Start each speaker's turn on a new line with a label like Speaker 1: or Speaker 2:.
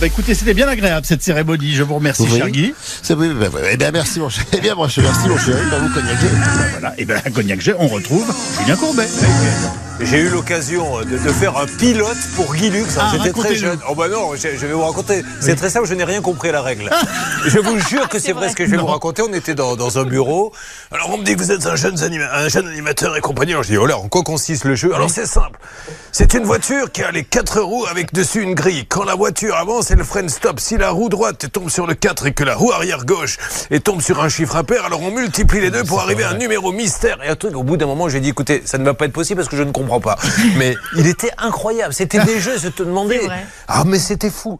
Speaker 1: Bah écoutez, c'était bien agréable cette cérémonie. Je vous remercie,
Speaker 2: Oui.
Speaker 1: cher Guy.
Speaker 2: C'est oui, bah, ouais. Eh bien, merci, mon chéri. Eh bien, moi, je merci, mon. Bah, vous cognaquez.
Speaker 1: Bah, voilà. Et ben, à Cognac G, on retrouve Julien Courbet.
Speaker 3: J'ai eu l'occasion de, de faire un pilote pour Guy Lux.
Speaker 1: Ah,
Speaker 3: J'étais très jeune. Oh bah non, je, je vais vous raconter. C'est très simple, je n'ai rien compris à la règle. je vous jure que c'est vrai ce que je vais vous raconter. On était dans, dans un bureau. Alors on me dit que vous êtes un jeune, anima- un jeune animateur et compagnie. Alors je dis, oh là, en quoi consiste le jeu? Alors c'est simple. C'est une voiture qui a les quatre roues avec dessus une grille. Quand la voiture avance, elle freine stop. Si la roue droite tombe sur le 4 et que la roue arrière gauche et tombe sur un chiffre impair, alors on multiplie les deux pour arriver à un numéro mystère. Et un truc, au bout d'un moment, j'ai dit, écoutez, ça ne va pas être possible parce que je ne comprends pas. Mais il était incroyable. C'était des jeux, je te demandais. Ah, mais c'était fou.